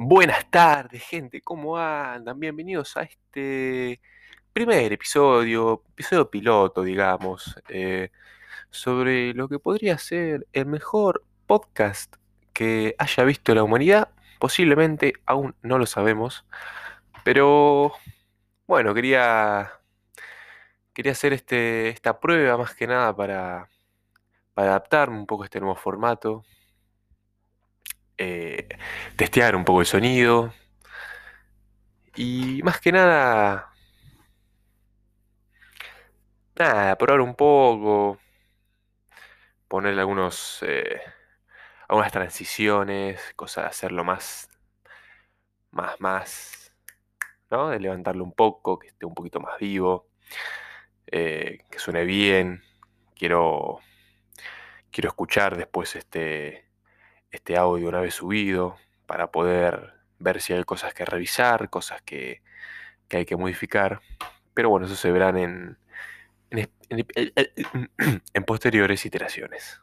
Buenas tardes, gente, ¿cómo andan? Bienvenidos a este primer episodio, episodio piloto, digamos, eh, sobre lo que podría ser el mejor podcast que haya visto la humanidad. Posiblemente aún no lo sabemos, pero bueno, quería, quería hacer este, esta prueba más que nada para, para adaptarme un poco a este nuevo formato, eh, testear un poco el sonido y más que nada, nada, probar un poco, ponerle algunos, eh, algunas transiciones, cosas, hacerlo más, más, más, ¿no? De levantarlo un poco, que esté un poquito más vivo, eh, que suene bien. Quiero, quiero escuchar después este, este audio una vez subido para poder ver si hay cosas que revisar, cosas que, que hay que modificar. Pero bueno, eso se verán en, en, posteriores iteraciones.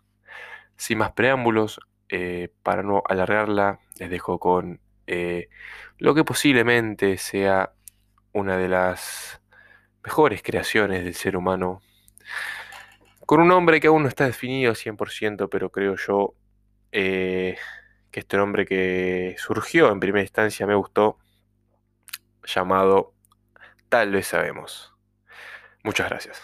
Sin más preámbulos, eh, para no alargarla, les dejo con eh, lo que posiblemente sea una de las mejores creaciones del ser humano, con un nombre que aún no está definido 100%, pero creo yo eh, que este nombre que surgió en primera instancia me gustó, llamado Tal vez sabemos. Muchas gracias.